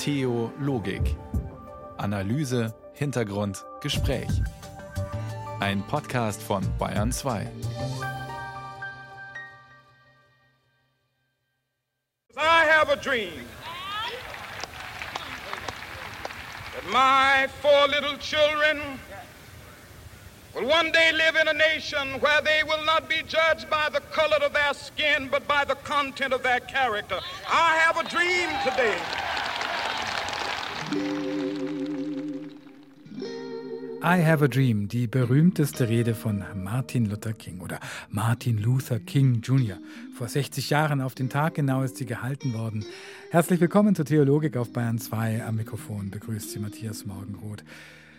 Theologik. Analyse, Hintergrund, Gespräch. Ein Podcast von Bayern 2. I have a dream that my four little children will one day live in a nation where they will not be judged by the color of their skin, but by the content of their character. I have a dream today. I Have a Dream, die berühmteste Rede von Martin Luther King oder Martin Luther King Jr. Vor 60 Jahren auf den Tag genau ist sie gehalten worden. Herzlich willkommen zur Theologik auf Bayern 2. Am Mikrofon begrüßt Sie Matthias Morgenroth.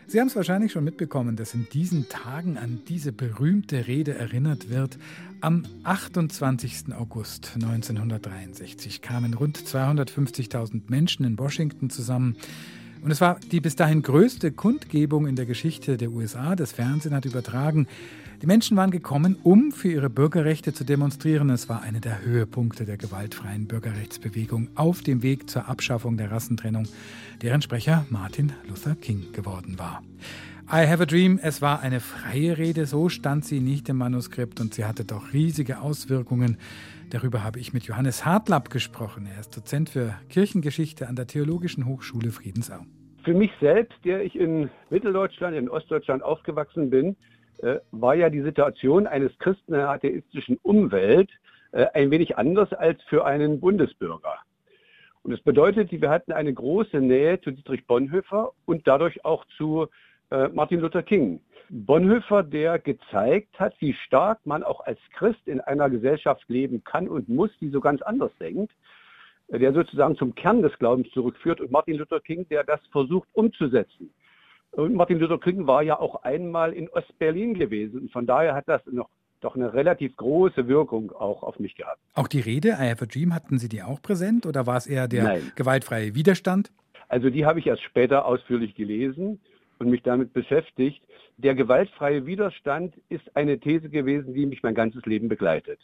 Sie haben es wahrscheinlich schon mitbekommen, dass in diesen Tagen an diese berühmte Rede erinnert wird. Am 28. August 1963 kamen rund 250.000 Menschen in Washington zusammen. Und es war die bis dahin größte Kundgebung in der Geschichte der USA. Das Fernsehen hat übertragen. Die Menschen waren gekommen, um für ihre Bürgerrechte zu demonstrieren. Es war einer der Höhepunkte der gewaltfreien Bürgerrechtsbewegung auf dem Weg zur Abschaffung der Rassentrennung, deren Sprecher Martin Luther King geworden war. I Have a Dream, es war eine freie Rede, so stand sie nicht im Manuskript und sie hatte doch riesige Auswirkungen. Darüber habe ich mit Johannes Hartlapp gesprochen. Er ist Dozent für Kirchengeschichte an der Theologischen Hochschule Friedensau. Für mich selbst, der ich in Mitteldeutschland, in Ostdeutschland aufgewachsen bin, äh, war ja die Situation eines Christen atheistischen Umwelt äh, ein wenig anders als für einen Bundesbürger. Und es bedeutet, wir hatten eine große Nähe zu Dietrich Bonhoeffer und dadurch auch zu äh, Martin Luther King. Bonhoeffer, der gezeigt hat, wie stark man auch als Christ in einer Gesellschaft leben kann und muss, die so ganz anders denkt, der sozusagen zum Kern des Glaubens zurückführt und Martin Luther King, der das versucht umzusetzen. Und Martin Luther King war ja auch einmal in Ostberlin gewesen. Und von daher hat das noch doch eine relativ große Wirkung auch auf mich gehabt. Auch die Rede I Have a Dream, hatten Sie die auch präsent oder war es eher der Nein. gewaltfreie Widerstand? Also die habe ich erst später ausführlich gelesen und mich damit beschäftigt. Der gewaltfreie Widerstand ist eine These gewesen, die mich mein ganzes Leben begleitet.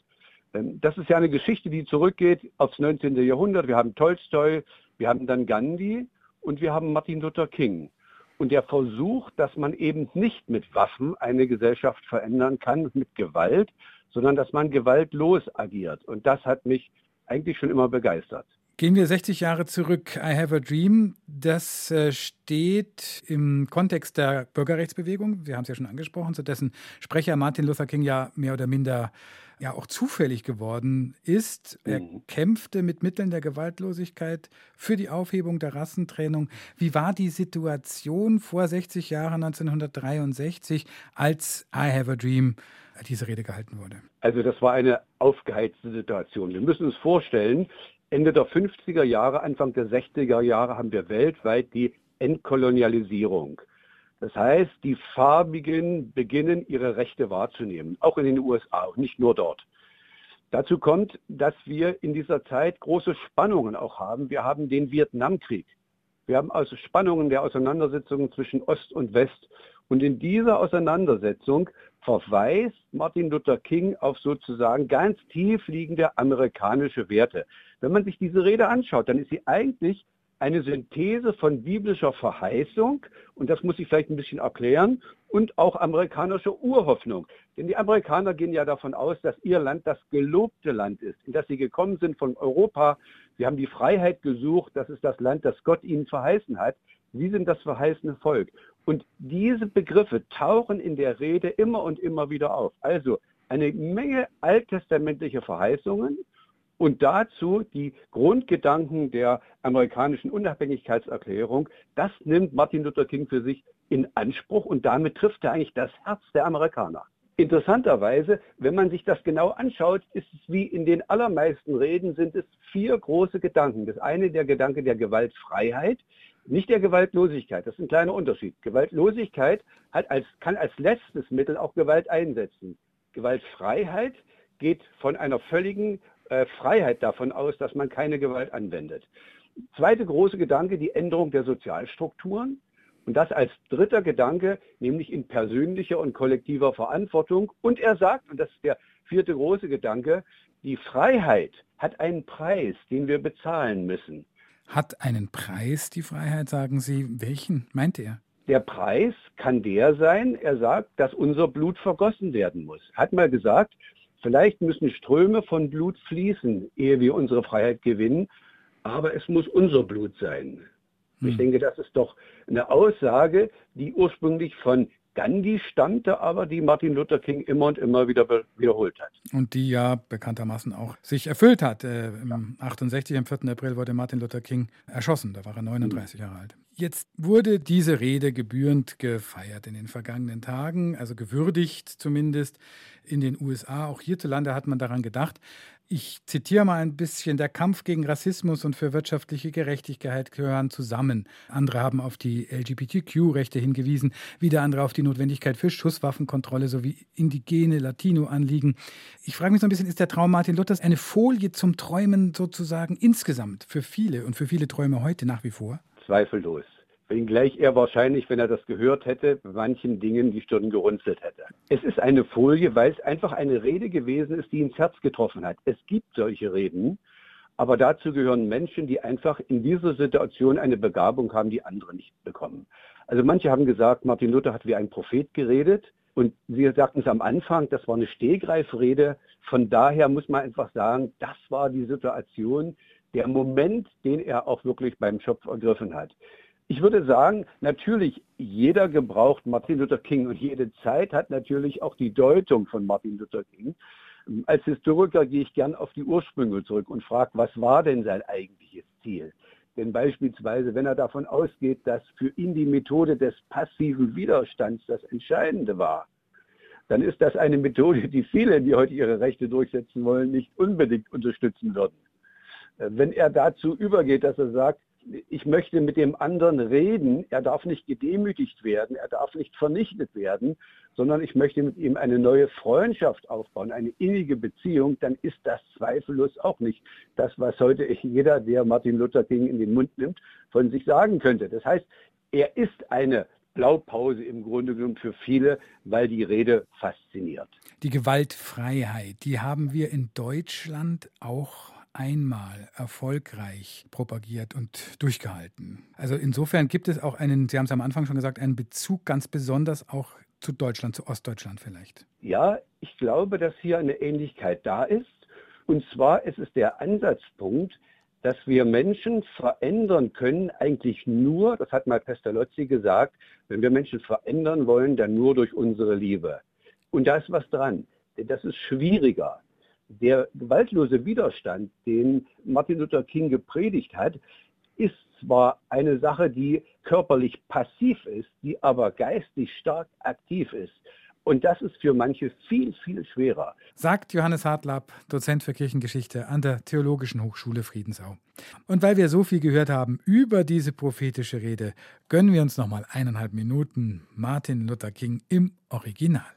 Ähm, das ist ja eine Geschichte, die zurückgeht aufs 19. Jahrhundert. Wir haben Tolstoi, wir haben dann Gandhi und wir haben Martin Luther King. Und der Versuch, dass man eben nicht mit Waffen eine Gesellschaft verändern kann, mit Gewalt, sondern dass man gewaltlos agiert. Und das hat mich eigentlich schon immer begeistert. Gehen wir 60 Jahre zurück. I Have a Dream, das äh, steht im Kontext der Bürgerrechtsbewegung. Wir haben es ja schon angesprochen, zu dessen Sprecher Martin Luther King ja mehr oder minder ja auch zufällig geworden ist. Er mhm. kämpfte mit Mitteln der Gewaltlosigkeit für die Aufhebung der Rassentrennung. Wie war die Situation vor 60 Jahren 1963, als I Have a Dream diese Rede gehalten wurde? Also das war eine aufgeheizte Situation. Wir müssen uns vorstellen, Ende der 50er Jahre, Anfang der 60er Jahre haben wir weltweit die Entkolonialisierung. Das heißt, die Farbigen beginnen ihre Rechte wahrzunehmen, auch in den USA und nicht nur dort. Dazu kommt, dass wir in dieser Zeit große Spannungen auch haben. Wir haben den Vietnamkrieg. Wir haben also Spannungen der Auseinandersetzungen zwischen Ost und West. Und in dieser Auseinandersetzung verweist Martin Luther King auf sozusagen ganz tief liegende amerikanische Werte. Wenn man sich diese Rede anschaut, dann ist sie eigentlich eine Synthese von biblischer Verheißung, und das muss ich vielleicht ein bisschen erklären, und auch amerikanischer Urhoffnung. Denn die Amerikaner gehen ja davon aus, dass ihr Land das gelobte Land ist, in das sie gekommen sind von Europa. Sie haben die Freiheit gesucht, das ist das Land, das Gott ihnen verheißen hat. Sie sind das verheißene Volk. Und diese Begriffe tauchen in der Rede immer und immer wieder auf. Also eine Menge alttestamentliche Verheißungen, und dazu die Grundgedanken der amerikanischen Unabhängigkeitserklärung. Das nimmt Martin Luther King für sich in Anspruch und damit trifft er eigentlich das Herz der Amerikaner. Interessanterweise, wenn man sich das genau anschaut, ist es wie in den allermeisten Reden sind es vier große Gedanken. Das eine der Gedanke der Gewaltfreiheit, nicht der Gewaltlosigkeit. Das ist ein kleiner Unterschied. Gewaltlosigkeit als, kann als letztes Mittel auch Gewalt einsetzen. Gewaltfreiheit geht von einer völligen äh, Freiheit davon aus, dass man keine Gewalt anwendet. Zweite große Gedanke, die Änderung der Sozialstrukturen. Und das als dritter Gedanke, nämlich in persönlicher und kollektiver Verantwortung. Und er sagt, und das ist der vierte große Gedanke, die Freiheit hat einen Preis, den wir bezahlen müssen. hat einen Preis, die Freiheit, sagen Sie. Welchen meint er? Der Preis kann der sein, er sagt, dass unser Blut vergossen werden muss. Er hat mal gesagt, vielleicht müssen Ströme von Blut fließen, ehe wir unsere Freiheit gewinnen, aber es muss unser Blut sein. Hm. Ich denke, das ist doch eine Aussage, die ursprünglich von Gandhi stammte, aber die Martin Luther King immer und immer wieder wiederholt hat. Und die ja bekanntermaßen auch sich erfüllt hat. Äh, Im 68, am 4. April wurde Martin Luther King erschossen. Da war er 39 mhm. Jahre alt. Jetzt wurde diese Rede gebührend gefeiert in den vergangenen Tagen, also gewürdigt zumindest in den USA. Auch hierzulande hat man daran gedacht. Ich zitiere mal ein bisschen, der Kampf gegen Rassismus und für wirtschaftliche Gerechtigkeit gehören zusammen. Andere haben auf die LGBTQ-Rechte hingewiesen, wieder andere auf die Notwendigkeit für Schusswaffenkontrolle sowie indigene Latino-Anliegen. Ich frage mich so ein bisschen, ist der Traum Martin Luthers eine Folie zum Träumen sozusagen insgesamt für viele und für viele Träume heute nach wie vor? Zweifellos wenngleich er wahrscheinlich, wenn er das gehört hätte, manchen Dingen die Stirn gerunzelt hätte. Es ist eine Folie, weil es einfach eine Rede gewesen ist, die ins Herz getroffen hat. Es gibt solche Reden, aber dazu gehören Menschen, die einfach in dieser Situation eine Begabung haben, die andere nicht bekommen. Also manche haben gesagt, Martin Luther hat wie ein Prophet geredet. Und Sie sagten es am Anfang, das war eine Stehgreifrede. Von daher muss man einfach sagen, das war die Situation, der Moment, den er auch wirklich beim Schopf ergriffen hat. Ich würde sagen, natürlich, jeder gebraucht Martin Luther King und jede Zeit hat natürlich auch die Deutung von Martin Luther King. Als Historiker gehe ich gern auf die Ursprünge zurück und frage, was war denn sein eigentliches Ziel? Denn beispielsweise, wenn er davon ausgeht, dass für ihn die Methode des passiven Widerstands das Entscheidende war, dann ist das eine Methode, die viele, die heute ihre Rechte durchsetzen wollen, nicht unbedingt unterstützen würden. Wenn er dazu übergeht, dass er sagt, ich möchte mit dem anderen reden. Er darf nicht gedemütigt werden, er darf nicht vernichtet werden, sondern ich möchte mit ihm eine neue Freundschaft aufbauen, eine innige Beziehung. Dann ist das zweifellos auch nicht das, was heute jeder, der Martin Luther King in den Mund nimmt, von sich sagen könnte. Das heißt, er ist eine Blaupause im Grunde genommen für viele, weil die Rede fasziniert. Die Gewaltfreiheit, die haben wir in Deutschland auch einmal erfolgreich propagiert und durchgehalten. Also insofern gibt es auch einen, Sie haben es am Anfang schon gesagt, einen Bezug ganz besonders auch zu Deutschland, zu Ostdeutschland vielleicht. Ja, ich glaube, dass hier eine Ähnlichkeit da ist. Und zwar ist es der Ansatzpunkt, dass wir Menschen verändern können, eigentlich nur, das hat mal Pestalozzi gesagt, wenn wir Menschen verändern wollen, dann nur durch unsere Liebe. Und da ist was dran. Denn das ist schwieriger der gewaltlose Widerstand, den Martin Luther King gepredigt hat, ist zwar eine Sache, die körperlich passiv ist, die aber geistig stark aktiv ist. Und das ist für manche viel, viel schwerer. Sagt Johannes Hartlapp, Dozent für Kirchengeschichte an der Theologischen Hochschule Friedensau. Und weil wir so viel gehört haben über diese prophetische Rede, gönnen wir uns nochmal eineinhalb Minuten Martin Luther King im Original.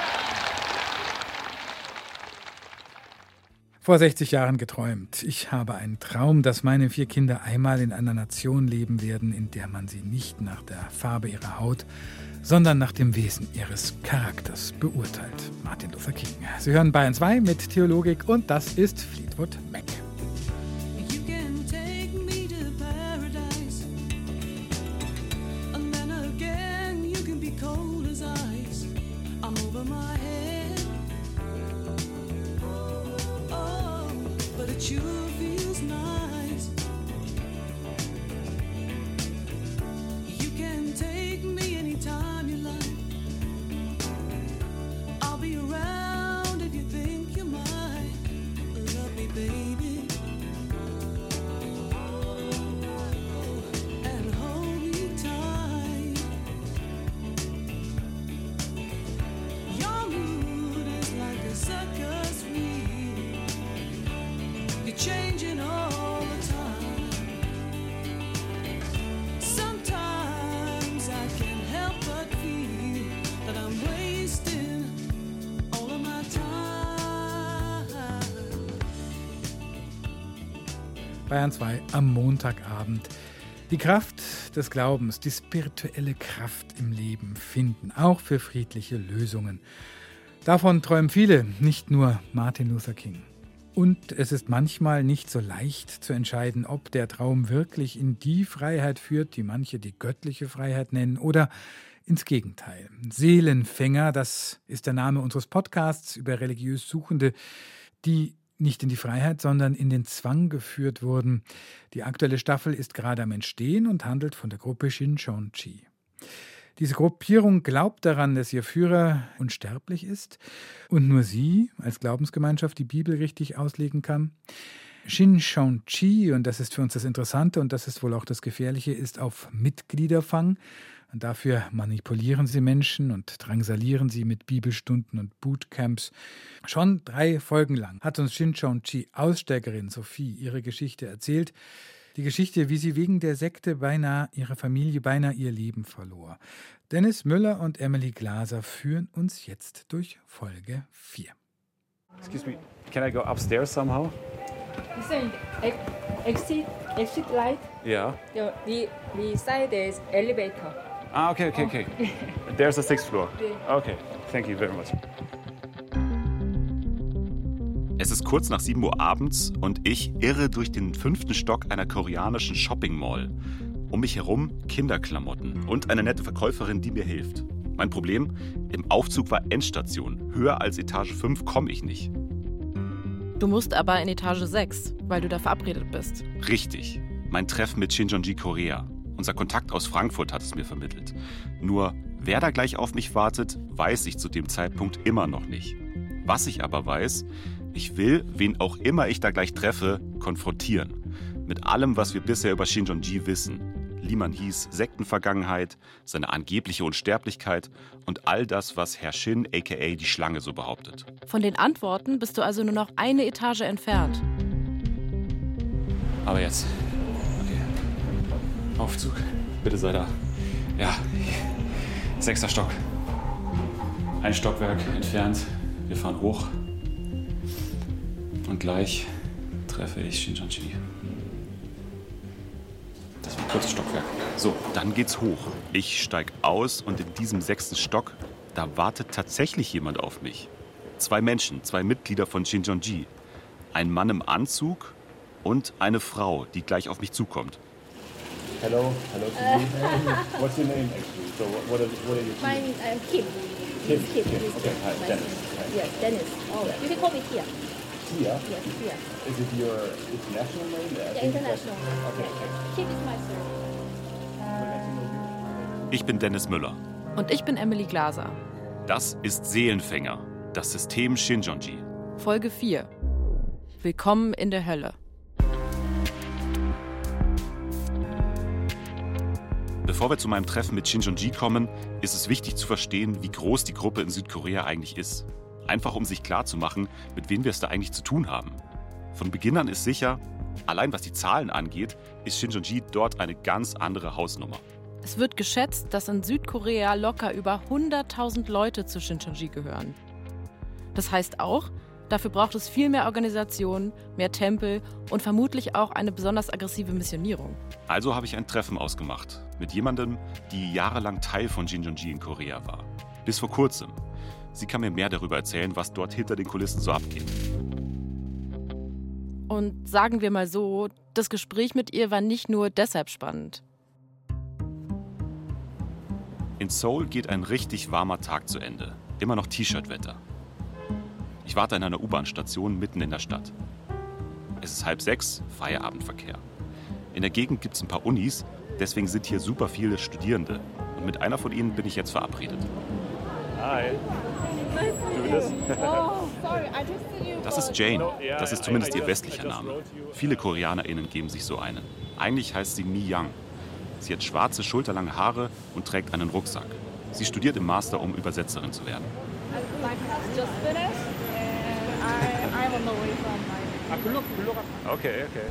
Vor 60 Jahren geträumt. Ich habe einen Traum, dass meine vier Kinder einmal in einer Nation leben werden, in der man sie nicht nach der Farbe ihrer Haut, sondern nach dem Wesen ihres Charakters beurteilt. Martin Luther King. Sie hören Bayern 2 mit Theologik und das ist Fleetwood Mac. Bayern 2 am Montagabend. Die Kraft des Glaubens, die spirituelle Kraft im Leben finden, auch für friedliche Lösungen. Davon träumen viele, nicht nur Martin Luther King. Und es ist manchmal nicht so leicht zu entscheiden, ob der Traum wirklich in die Freiheit führt, die manche die göttliche Freiheit nennen, oder ins Gegenteil. Seelenfänger, das ist der Name unseres Podcasts über religiös Suchende, die nicht in die Freiheit, sondern in den Zwang geführt wurden. Die aktuelle Staffel ist gerade am Entstehen und handelt von der Gruppe Shincheonji. Diese Gruppierung glaubt daran, dass ihr Führer unsterblich ist und nur sie als Glaubensgemeinschaft die Bibel richtig auslegen kann. Shincheonji, und das ist für uns das Interessante und das ist wohl auch das Gefährliche, ist auf Mitgliederfang. Und dafür manipulieren sie Menschen und drangsalieren sie mit Bibelstunden und Bootcamps. Schon drei Folgen lang hat uns Shincheonji Aussteigerin Sophie ihre Geschichte erzählt. Die Geschichte, wie sie wegen der Sekte beinahe ihre Familie, beinahe ihr Leben verlor. Dennis Müller und Emily Glaser führen uns jetzt durch Folge 4. Excuse me, can I go upstairs somehow? You saying exit exit light? Yeah. The the, the side is elevator. Ah, okay, okay, okay. There's the sixth floor. Okay, thank you very much. Es ist kurz nach 7 Uhr abends und ich irre durch den fünften Stock einer koreanischen Shopping Mall. Um mich herum Kinderklamotten und eine nette Verkäuferin, die mir hilft. Mein Problem? Im Aufzug war Endstation. Höher als Etage 5 komme ich nicht. Du musst aber in Etage 6, weil du da verabredet bist. Richtig. Mein Treffen mit Shinjonji Korea. Unser Kontakt aus Frankfurt hat es mir vermittelt. Nur, wer da gleich auf mich wartet, weiß ich zu dem Zeitpunkt immer noch nicht. Was ich aber weiß, ich will, wen auch immer ich da gleich treffe, konfrontieren. Mit allem, was wir bisher über Shinjonji wissen. Liman hieß Sektenvergangenheit, seine angebliche Unsterblichkeit und all das, was Herr Shin aka die Schlange so behauptet. Von den Antworten bist du also nur noch eine Etage entfernt. Aber jetzt. Aufzug. Bitte sei da. Ja. Sechster Stock. Ein Stockwerk entfernt. Wir fahren hoch. Und gleich treffe ich Shinjanji. Das war ein kurzes Stockwerk. So, dann geht's hoch. Ich steig aus und in diesem sechsten Stock, da wartet tatsächlich jemand auf mich. Zwei Menschen, zwei Mitglieder von Shinjonji. Ein Mann im Anzug und eine Frau, die gleich auf mich zukommt. Hello, hello to you. What's your name actually? So what, what, are, what are you? My name I'm Kim. Kim. Kim. Kim. Okay, hi, my Dennis. name. Hi. Yes, Dennis. Oh, you can call me Tia. Tia. Yes, Tia. Is it your international name? Yeah, international. Okay, okay. Kim is my surname. Ich bin Dennis Müller. Und ich bin Emily Glaser. Das ist Seelenfänger, das System Shinjonji. Folge 4. Willkommen in der Hölle. Bevor wir zu meinem Treffen mit Shinjonji kommen, ist es wichtig zu verstehen, wie groß die Gruppe in Südkorea eigentlich ist. Einfach um sich klarzumachen, mit wem wir es da eigentlich zu tun haben. Von Beginn an ist sicher, allein was die Zahlen angeht, ist Shinjonji dort eine ganz andere Hausnummer. Es wird geschätzt, dass in Südkorea locker über 100.000 Leute zu Shincheonji gehören. Das heißt auch, dafür braucht es viel mehr Organisationen, mehr Tempel und vermutlich auch eine besonders aggressive Missionierung. Also habe ich ein Treffen ausgemacht mit jemandem, die jahrelang Teil von Shinjonji in Korea war. Bis vor kurzem. Sie kann mir mehr darüber erzählen, was dort hinter den Kulissen so abgeht. Und sagen wir mal so, das Gespräch mit ihr war nicht nur deshalb spannend. In Seoul geht ein richtig warmer Tag zu Ende. Immer noch T-Shirt-Wetter. Ich warte an einer U-Bahn-Station mitten in der Stadt. Es ist halb sechs, Feierabendverkehr. In der Gegend gibt es ein paar Unis, deswegen sind hier super viele Studierende. Und mit einer von ihnen bin ich jetzt verabredet. Hi. Do this. Oh, sorry, I just you. Das ist Jane. Das ist zumindest ihr westlicher Name. Viele KoreanerInnen geben sich so einen. Eigentlich heißt sie Mi Young. Sie hat schwarze, schulterlange Haare und trägt einen Rucksack. Sie studiert im Master, um Übersetzerin zu werden. I I'm on the way from. Okay, okay.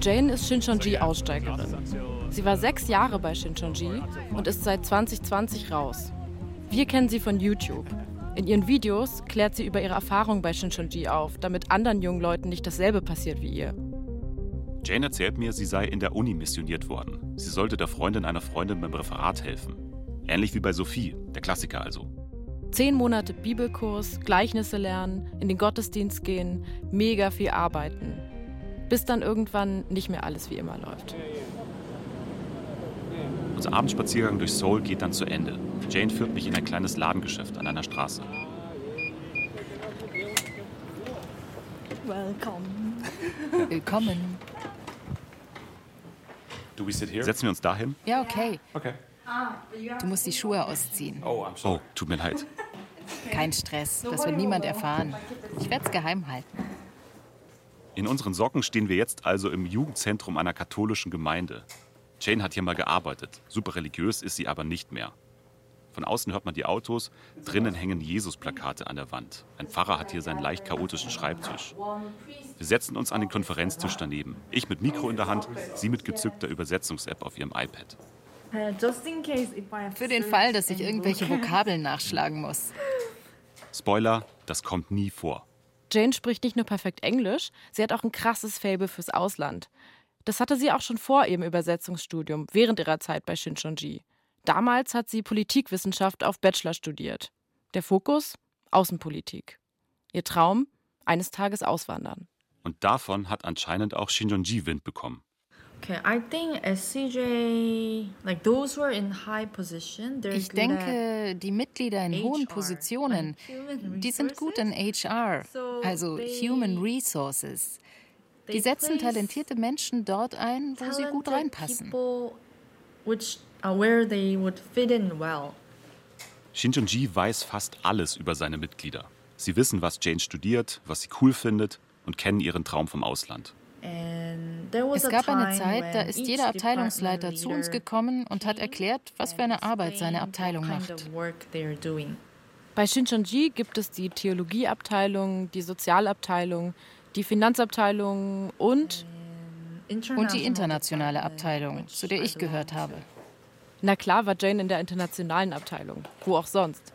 Jane ist Shincheonji-Aussteigerin. Sie war sechs Jahre bei Shincheonji und ist seit 2020 raus. Wir kennen sie von YouTube. In ihren Videos klärt sie über ihre Erfahrung bei Shincheonji auf, damit anderen jungen Leuten nicht dasselbe passiert wie ihr. Jane erzählt mir, sie sei in der Uni missioniert worden. Sie sollte der Freundin einer Freundin beim Referat helfen. Ähnlich wie bei Sophie, der Klassiker also. Zehn Monate Bibelkurs, Gleichnisse lernen, in den Gottesdienst gehen, mega viel arbeiten. Bis dann irgendwann nicht mehr alles wie immer läuft. Unser Abendspaziergang durch Seoul geht dann zu Ende. Jane führt mich in ein kleines Ladengeschäft an einer Straße. Welcome. Willkommen. Do we sit here? Setzen wir uns dahin? Ja, okay. Okay. Du musst die Schuhe ausziehen. Oh. Oh, tut mir leid. Kein Stress, das wird niemand erfahren. Ich werde es geheim halten. In unseren Socken stehen wir jetzt also im Jugendzentrum einer katholischen Gemeinde. Jane hat hier mal gearbeitet. Super religiös ist sie aber nicht mehr. Von außen hört man die Autos, drinnen hängen Jesus-Plakate an der Wand. Ein Pfarrer hat hier seinen leicht chaotischen Schreibtisch. Wir setzen uns an den Konferenztisch daneben. Ich mit Mikro in der Hand, sie mit gezückter Übersetzungs-App auf ihrem iPad. Für den Fall, dass ich irgendwelche Vokabeln nachschlagen muss. Spoiler, das kommt nie vor. Jane spricht nicht nur perfekt Englisch, sie hat auch ein krasses Faible fürs Ausland. Das hatte sie auch schon vor ihrem Übersetzungsstudium, während ihrer Zeit bei Shincheonji. Damals hat sie Politikwissenschaft auf Bachelor studiert. Der Fokus? Außenpolitik. Ihr Traum? Eines Tages auswandern. Und davon hat anscheinend auch Shincheonji Wind bekommen. Ich good denke, die Mitglieder in hohen Positionen, die sind gut in HR, So also they- Human Resources. they Die setzen talentierte Menschen dort ein, wo sie gut talented reinpassen. people which are where they would fit in well. Shincheonji weiß fast alles über seine Mitglieder. Sie wissen, was Jane studiert, was sie cool findet und kennen ihren Traum vom Ausland. And there was Es a gab eine time Zeit, da when ist jeder Abteilungsleiter department zu uns leader gekommen und hat came erklärt, was für eine and Arbeit seine explained Abteilung macht. Bei Shincheonji gibt es die Theologieabteilung, die Sozialabteilung, die Finanzabteilung und, Und die internationale Abteilung, zu der ich gehört habe. na klar war Jane in der internationalen Abteilung. Wo auch sonst.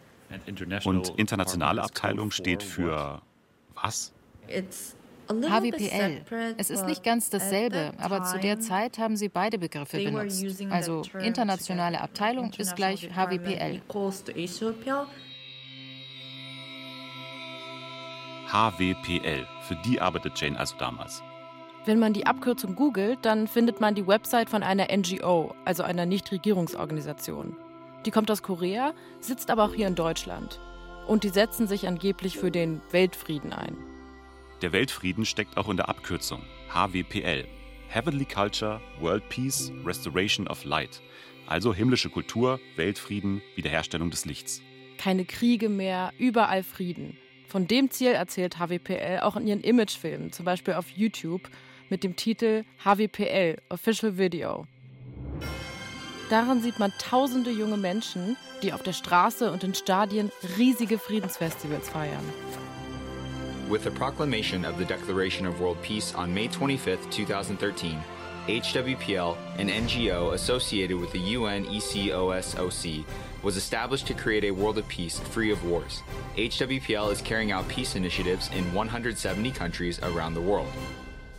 Und internationale Abteilung steht für was? It's HWPL. Es ist nicht ganz dasselbe, aber zu der Zeit haben sie beide Begriffe benutzt. Also internationale. Abteilung ist gleich HWPL. HWPL. Für die arbeitet Jane also damals. Wenn man die Abkürzung googelt, dann findet man die Website von einer NGO, also einer Nichtregierungsorganisation. Die kommt aus Korea, sitzt aber auch hier in Deutschland. Und die setzen sich angeblich für den Weltfrieden ein. Der Weltfrieden steckt auch in der Abkürzung HWPL. Heavenly Culture, World Peace, Restoration of Light. Also himmlische Kultur, Weltfrieden, Wiederherstellung des Lichts. Keine Kriege mehr, überall Frieden. Von dem Ziel erzählt HWPL auch in ihren Imagefilmen, zum Beispiel auf YouTube mit dem Titel HWPL Official Video. Darin sieht man tausende junge Menschen, die auf der Straße und in Stadien riesige Friedensfestivals feiern. With the proclamation of the Declaration of World Peace on May 25, 2013, HWPL, an NGO associated with the UN ECOSOC, was established to create a world of peace free of wars. HWPL is carrying out peace initiatives in 170 countries around the world.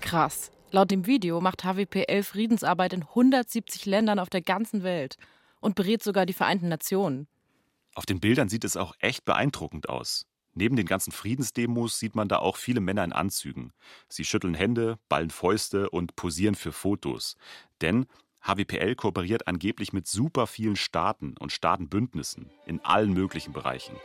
Krass. Laut dem Video macht HWPL Friedensarbeit in 170 Ländern auf der ganzen Welt und berät sogar die Vereinten Nationen. Auf den Bildern sieht es auch echt beeindruckend aus. Neben den ganzen Friedensdemos sieht man da auch viele Männer in Anzügen. Sie schütteln Hände, ballen Fäuste und posieren für Fotos. Denn HWPL kooperiert angeblich mit super vielen Staaten und Staatenbündnissen in allen möglichen Bereichen.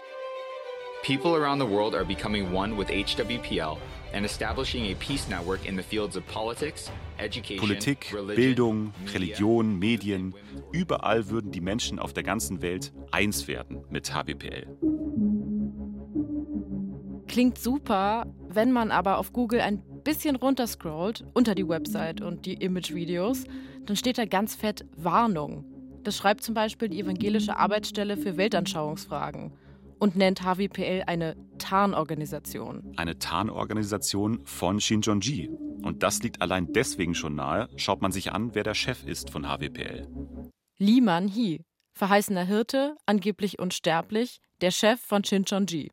People around the world are becoming one with HWPL and establishing a peace network in the fields of politics, education, Politik, religion, Bildung, media, Religion, Medien, überall würden die Menschen auf der ganzen Welt eins werden mit HWPL. Klingt super, wenn man aber auf Google ein bisschen runterscrollt unter die Website und die Imagevideos, dann steht da ganz fett Warnung. Das schreibt zum Beispiel die Evangelische Arbeitsstelle für Weltanschauungsfragen und nennt HWPL eine Tarnorganisation. Eine Tarnorganisation von Shincheonji. Und das liegt allein deswegen schon nahe, schaut man sich an, wer der Chef ist von HWPL. Lee Man-hee, verheißener Hirte, angeblich unsterblich, der Chef von Shincheonji.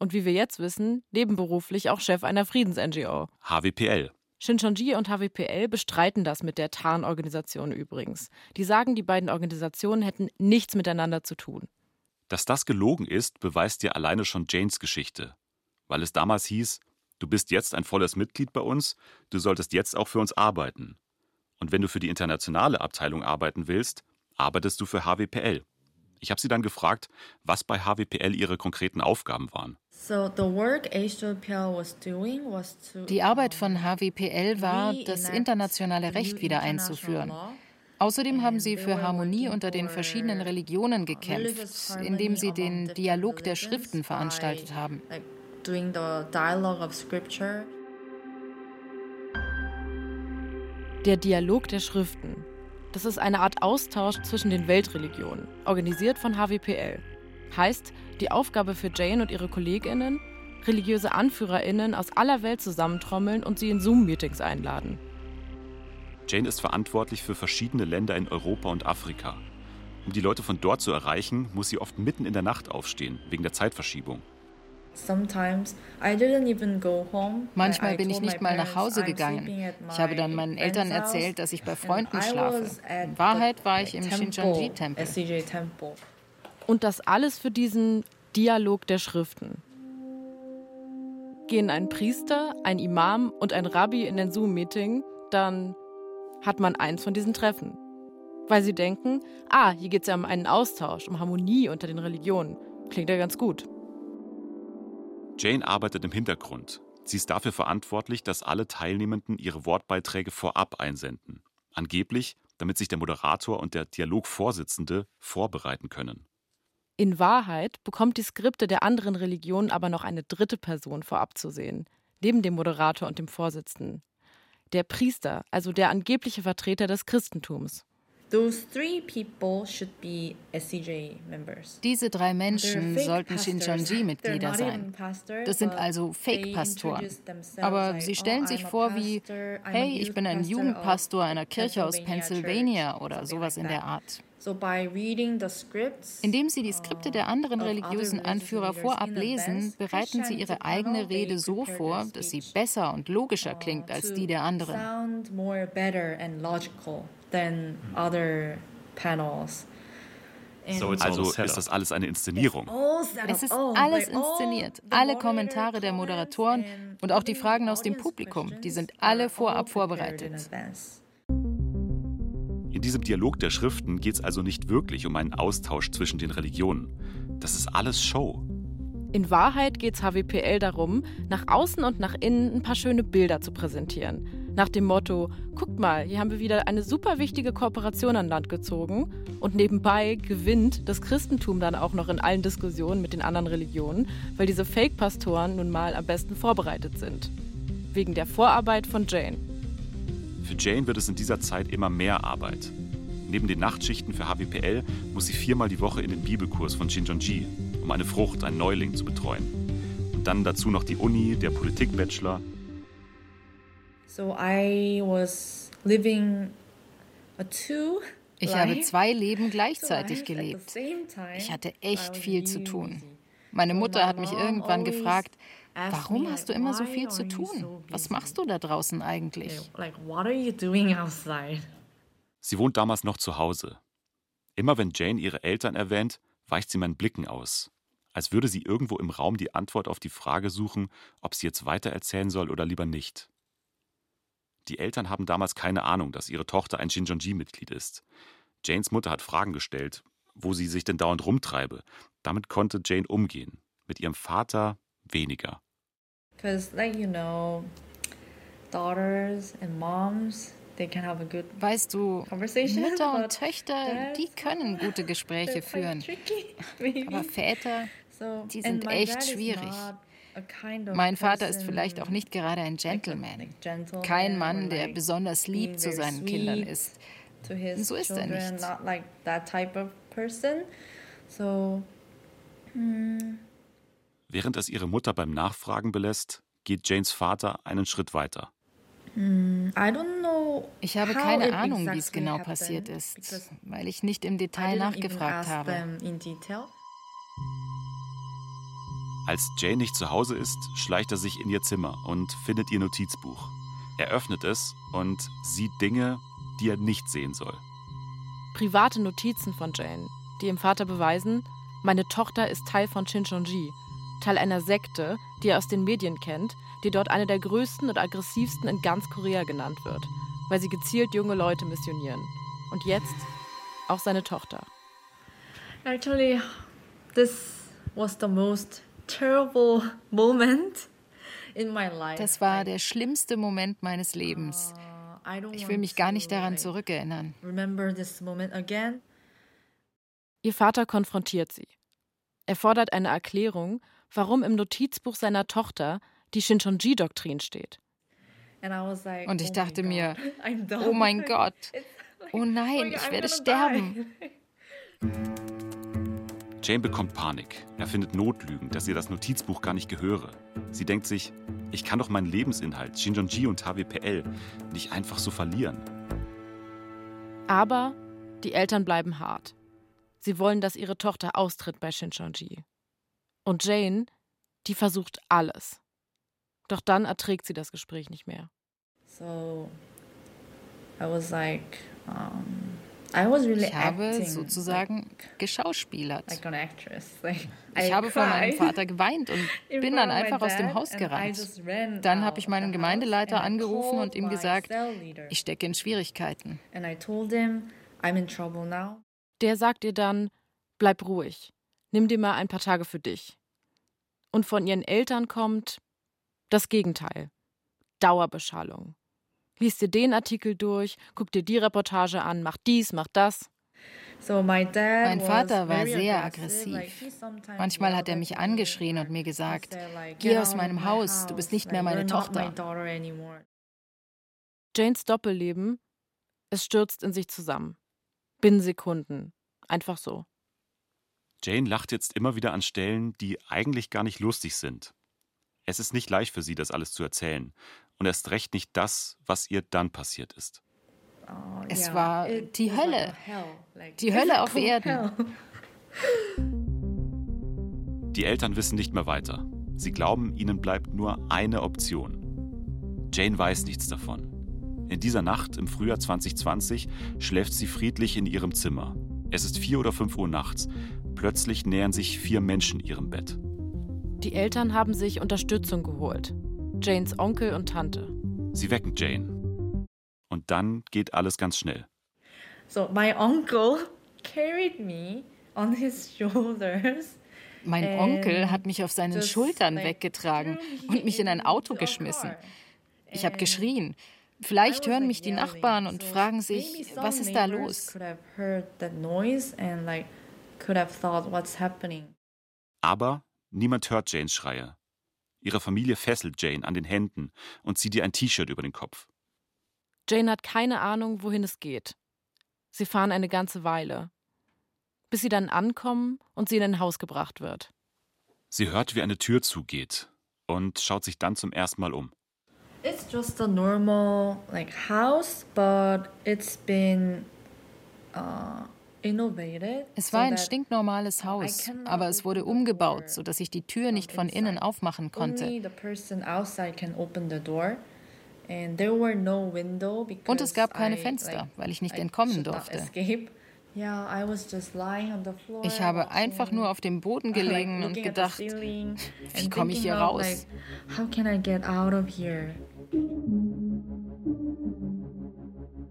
Und wie wir jetzt wissen, nebenberuflich auch Chef einer Friedens-NGO. HWPL. Shincheonji und HWPL bestreiten das mit der Tarnorganisation übrigens. Die sagen, die beiden Organisationen hätten nichts miteinander zu tun. Dass das gelogen ist, beweist dir alleine schon Janes Geschichte. Weil es damals hieß, du bist jetzt ein volles Mitglied bei uns, du solltest jetzt auch für uns arbeiten. Und wenn du für die internationale Abteilung arbeiten willst, arbeitest du für HWPL. Ich habe sie dann gefragt, was bei HWPL ihre konkreten Aufgaben waren. Die Arbeit von HWPL war, das internationale Recht wieder einzuführen. Außerdem haben sie für Harmonie unter den verschiedenen Religionen gekämpft, indem sie den Dialog der Schriften veranstaltet haben. Der Dialog der Schriften. Das ist eine Art Austausch zwischen den Weltreligionen, organisiert von HWPL. Heißt, die Aufgabe für Jane und ihre KollegInnen, religiöse AnführerInnen aus aller Welt zusammentrommeln und sie in Zoom-Meetings einladen. Jane ist verantwortlich für verschiedene Länder in Europa und Afrika. Um die Leute von dort zu erreichen, muss sie oft mitten in der Nacht aufstehen, wegen der Zeitverschiebung. Manchmal bin ich nicht mal nach Hause gegangen. Ich habe dann meinen Eltern erzählt, dass ich bei Freunden schlafe. In Wahrheit war ich im Shincheonji-Tempel. Und das alles für diesen Dialog der Schriften. Gehen ein Priester, ein Imam und ein Rabbi in ein Zoom-Meeting, dann hat man eins von diesen Treffen. Weil sie denken, ah, hier geht es ja um einen Austausch, um Harmonie unter den Religionen. Klingt ja ganz gut. Jane arbeitet im Hintergrund. Sie ist dafür verantwortlich, dass alle Teilnehmenden ihre Wortbeiträge vorab einsenden. Angeblich, damit sich der Moderator und der Dialogvorsitzende vorbereiten können. In Wahrheit bekommt die Skripte der anderen Religionen aber noch eine dritte Person vorab zu sehen, neben dem Moderator und dem Vorsitzenden. Der Priester, also der angebliche Vertreter des Christentums. Diese drei Menschen sollten Shincheonji-Mitglieder sein. Das sind also Fake-Pastoren. Aber sie stellen sich vor wie, hey, ich bin ein Jugendpastor einer Kirche aus Pennsylvania oder sowas in der Art. Indem sie die Skripte der anderen religiösen Anführer vorab lesen, bereiten sie ihre eigene Rede so vor, dass sie besser und logischer klingt als die der anderen than other panels. Also ist das alles eine Inszenierung. Es ist alles inszeniert. Alle Kommentare der Moderatoren und auch die Fragen aus dem Publikum, die sind alle vorab vorbereitet. In diesem Dialog der Schriften geht es also nicht wirklich um einen Austausch zwischen den Religionen. Das ist alles Show. In Wahrheit geht es HWPL darum, nach außen und nach innen ein paar schöne Bilder zu präsentieren. Nach dem Motto, guckt mal, hier haben wir wieder eine super wichtige Kooperation an Land gezogen und nebenbei gewinnt das Christentum dann auch noch in allen Diskussionen mit den anderen Religionen, weil diese Fake-Pastoren nun mal am besten vorbereitet sind. Wegen der Vorarbeit von Jane. Für Jane wird es in dieser Zeit immer mehr Arbeit. Neben den Nachtschichten für HWPL muss sie viermal die Woche in den Bibelkurs von Shincheonji, um eine Frucht, einen Neuling zu betreuen. Und dann dazu noch die Uni, der Politik-Bachelor So I was living a two ich habe zwei Leben gleichzeitig gelebt. Ich hatte echt viel zu tun. Meine Mutter hat mich irgendwann gefragt, warum hast du immer so viel zu tun? Was machst du da draußen eigentlich? Sie wohnt damals noch zu Hause. Immer wenn Jane ihre Eltern erwähnt, weicht sie meinen Blicken aus. Als würde sie irgendwo im Raum die Antwort auf die Frage suchen, ob sie jetzt weitererzählen soll oder lieber nicht. Die Eltern haben damals keine Ahnung, dass ihre Tochter ein Shinjonji-Mitglied ist. Janes Mutter hat Fragen gestellt, wo sie sich denn dauernd rumtreibe. Damit konnte Jane umgehen. Mit ihrem Vater weniger. Weißt du, Mütter und Töchter, die können gute Gespräche führen. Aber Väter, die sind echt schwierig. Mein Vater ist vielleicht auch nicht gerade ein Gentleman. Kein Mann, der besonders lieb zu seinen Kindern ist. So ist er nicht. Hmm. Während es ihre Mutter beim Nachfragen belässt, geht Janes Vater einen Schritt weiter. Hmm, ich habe keine Ahnung, wie es genau passiert ist, weil ich nicht im Detail nachgefragt habe. Als Jane nicht zu Hause ist, schleicht er sich in ihr Zimmer und findet ihr Notizbuch. Er öffnet es und sieht Dinge, die er nicht sehen soll. Private Notizen von Jane, die ihrem Vater beweisen, meine Tochter ist Teil von Shincheonji, Teil einer Sekte, die er aus den Medien kennt, die dort eine der größten und aggressivsten in ganz Korea genannt wird, weil sie gezielt junge Leute missionieren. Und jetzt auch seine Tochter. Actually, this was the most terrible moment in my life. Das war der schlimmste Moment meines Lebens. Uh, ich will mich gar nicht daran zurückerinnern. Remember this moment again? Ihr Vater konfrontiert sie. Er fordert eine Erklärung, warum im Notizbuch seiner Tochter die Shincheonji-Doktrin steht. Und ich oh dachte mir, oh mein Gott, oh nein, ich werde sterben. Jane bekommt Panik. Er findet Notlügen, dass ihr das Notizbuch gar nicht gehöre. Sie denkt sich, ich kann doch meinen Lebensinhalt, Shinjonji und HWPL, nicht einfach so verlieren. Aber die Eltern bleiben hart. Sie wollen, dass ihre Tochter austritt bei Shincheonji. Und Jane, die versucht alles. Doch dann erträgt sie das Gespräch nicht mehr. So, I was like, um, really ich habe sozusagen geschauspielert. ich habe vor meinem Vater geweint und bin dann einfach aus dem Haus gerannt. Dann habe ich meinen Gemeindeleiter angerufen und ihm gesagt, ich stecke in Schwierigkeiten. Der sagt ihr dann, bleib ruhig, nimm dir mal ein paar Tage für dich. Und von ihren Eltern kommt das Gegenteil. Dauerbeschallung. Lies dir den Artikel durch, guck dir die Reportage an, mach dies, mach das. mein Vater war sehr aggressiv. Manchmal hat er mich angeschrien und mir gesagt, geh aus meinem Haus, du bist nicht mehr meine Tochter. Janes Doppelleben, es stürzt in sich zusammen. Binnen Sekunden. Einfach so. Jane lacht jetzt immer wieder an Stellen, die eigentlich gar nicht lustig sind. Es ist nicht leicht für sie, das alles zu erzählen. Und erst recht nicht das, was ihr dann passiert ist. Es war die Hölle. Die Hölle auf Erden. Die Eltern wissen nicht mehr weiter. Sie glauben, ihnen bleibt nur eine Option. Jane weiß nichts davon. In dieser Nacht im Frühjahr 2020 schläft sie friedlich in ihrem Zimmer. Es ist vier oder fünf Uhr nachts. Plötzlich nähern sich vier Menschen ihrem Bett. Die Eltern haben sich Unterstützung geholt. Janes Onkel und Tante. Sie wecken Jane. Und dann geht alles ganz schnell. So my uncle carried me on his shoulders. Mein Onkel hat mich auf seinen Schultern weggetragen und mich in ein Auto geschmissen. Ich habe geschrien. Vielleicht hören mich die Nachbarn und fragen sich, was ist da los? Aber niemand hört Janes Schreie. Ihre Familie fesselt Jane an den Händen und zieht ihr ein T-Shirt über den Kopf. Jane hat keine Ahnung, wohin es geht. Sie fahren eine ganze Weile, bis sie dann ankommen und sie in ein Haus gebracht wird. Sie hört, wie eine Tür zugeht und schaut sich dann zum ersten Mal um. It's just a normal like house, but it's been uh, es war ein stinknormales Haus, aber es wurde umgebaut, sodass ich die Tür nicht von innen aufmachen konnte. Und es gab keine Fenster, weil ich nicht entkommen durfte. Ich habe einfach nur auf dem Boden gelegen und gedacht, wie komme ich hier raus?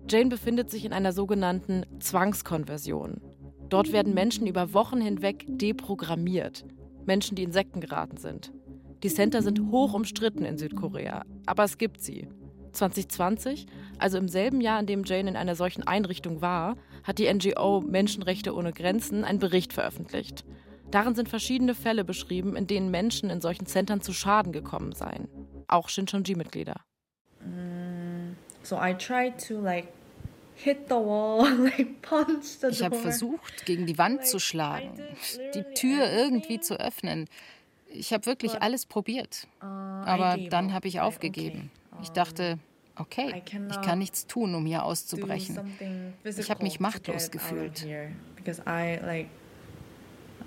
Jane befindet sich in einer sogenannten Zwangskonversion. Dort werden Menschen über Wochen hinweg deprogrammiert. Menschen, die in Sekten geraten sind. Die Center sind hoch umstritten in Südkorea, aber es gibt sie. 2020, also im selben Jahr, in dem Jane in einer solchen Einrichtung war, hat die NGO Menschenrechte ohne Grenzen einen Bericht veröffentlicht. Darin sind verschiedene Fälle beschrieben, in denen Menschen in solchen Zentren zu Schaden gekommen seien. Auch Shincheonji-Mitglieder. Mm, so I tried to like Ich habe versucht, gegen die Wand zu schlagen, die Tür irgendwie zu öffnen. Ich habe wirklich alles probiert. Uh, Aber dann habe ich aufgegeben. Ich dachte, okay, ich kann nichts tun, um hier auszubrechen. Ich habe mich machtlos gefühlt.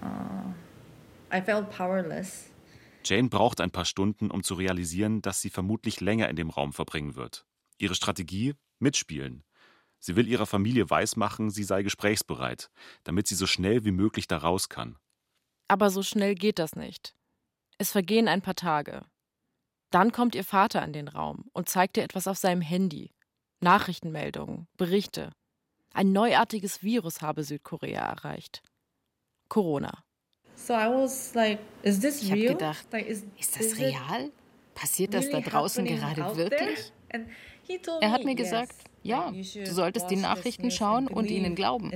Uh, Jane braucht ein paar Stunden, um zu realisieren, dass sie vermutlich länger in dem Raum verbringen wird. Ihre Strategie? Mitspielen. Sie will ihrer Familie weismachen, sie sei gesprächsbereit, damit sie so schnell wie möglich da raus kann. Aber so schnell geht das nicht. Es vergehen ein paar Tage. Dann kommt ihr Vater in den Raum und zeigt ihr etwas auf seinem Handy. Nachrichtenmeldungen, Berichte. Ein neuartiges Virus habe Südkorea erreicht. Corona. So I was like, is this ich habe gedacht, like, is, ist das real? Passiert das da draußen gerade wirklich? Er hat mir gesagt, ja, du solltest die Nachrichten schauen und ihnen glauben.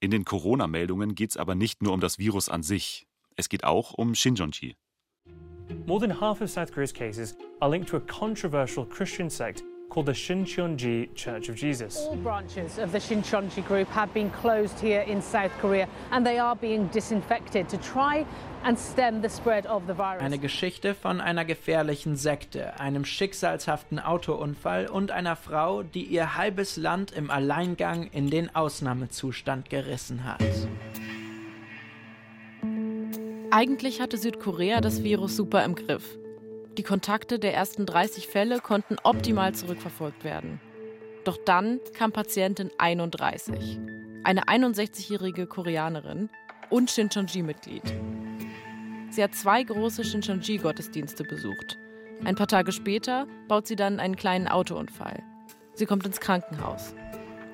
In den Corona-Meldungen geht es aber nicht nur um das Virus an sich. Es geht auch um Shinjonji. More than half of South Korea's cases are linked to a controversial Christian sect called the Shincheonji Church of Jesus. All branches of the Shincheonji group have been closed here in South Korea and they are being disinfected to try and stem the spread of the virus. Eine Geschichte von einer gefährlichen Sekte, einem schicksalshaften Autounfall und einer Frau, die ihr halbes Land im Alleingang in den Ausnahmezustand gerissen hat. Eigentlich hatte Südkorea das Virus super im Griff. Die Kontakte der ersten 30 Fälle konnten optimal zurückverfolgt werden. Doch dann kam Patientin 31, eine 61-jährige Koreanerin und Shincheonji-Mitglied. Sie hat zwei große Shincheonji-Gottesdienste besucht. Ein paar Tage später baut sie dann einen kleinen Autounfall. Sie kommt ins Krankenhaus.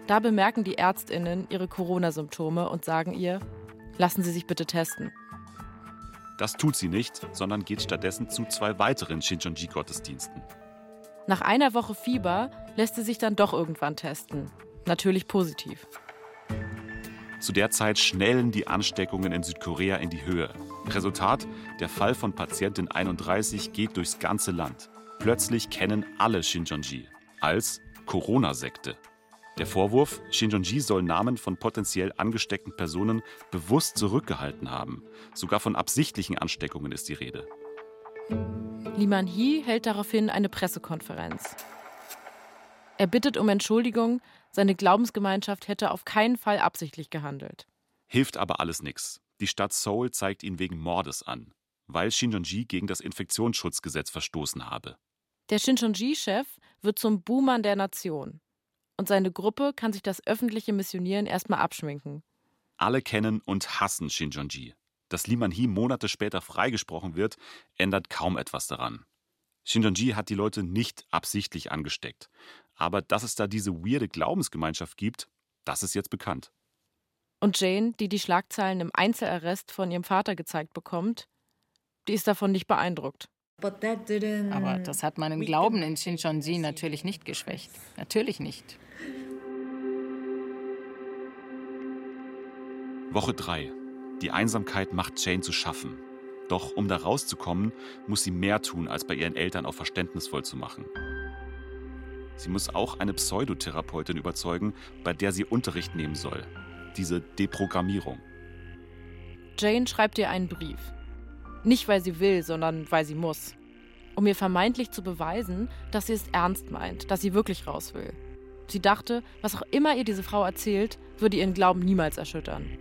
Da bemerken die Ärztinnen ihre Corona-Symptome und sagen ihr, lassen Sie sich bitte testen. Das tut sie nicht, sondern geht stattdessen zu zwei weiteren Shincheonji-Gottesdiensten. Nach einer Woche Fieber lässt sie sich dann doch irgendwann testen. Natürlich positiv. Zu der Zeit schnellen die Ansteckungen in Südkorea in die Höhe. Resultat: Der Fall von Patientin 31 geht durchs ganze Land. Plötzlich kennen alle Shincheonji als Corona-Sekte. Der Vorwurf, Shinjonji soll Namen von potenziell angesteckten Personen bewusst zurückgehalten haben. Sogar von absichtlichen Ansteckungen ist die Rede. Lee Man-hee hält daraufhin eine Pressekonferenz. Er bittet um Entschuldigung, seine Glaubensgemeinschaft hätte auf keinen Fall absichtlich gehandelt. Hilft aber alles nichts. Die Stadt Seoul zeigt ihn wegen Mordes an, weil Shinjonji gegen das Infektionsschutzgesetz verstoßen habe. Der Shincheonji-Chef wird zum Buhmann der Nation und seine Gruppe kann sich das öffentliche Missionieren erstmal abschminken. Alle kennen und hassen Shinjonji. Dass Lee Man-hee Monate später freigesprochen wird, ändert kaum etwas daran. Shinjonji hat die Leute nicht absichtlich angesteckt. Aber dass es da diese weirde Glaubensgemeinschaft gibt, das ist jetzt bekannt. Und Jane, die die Schlagzeilen im Einzelarrest von ihrem Vater gezeigt bekommt, die ist davon nicht beeindruckt. Aber das hat meinen Glauben in Shincheonji natürlich nicht geschwächt. Natürlich nicht. Woche 3. Die Einsamkeit macht Jane zu schaffen. Doch um da rauszukommen, muss sie mehr tun, als bei ihren Eltern auch verständnisvoll zu machen. Sie muss auch eine Pseudotherapeutin überzeugen, bei der sie Unterricht nehmen soll. Diese Deprogrammierung. Jane schreibt ihr einen Brief. Nicht, weil sie will, sondern weil sie muss. Um ihr vermeintlich zu beweisen, dass sie es ernst meint, dass sie wirklich raus will. Sie dachte, was auch immer ihr diese Frau erzählt, würde ihren Glauben niemals erschüttern.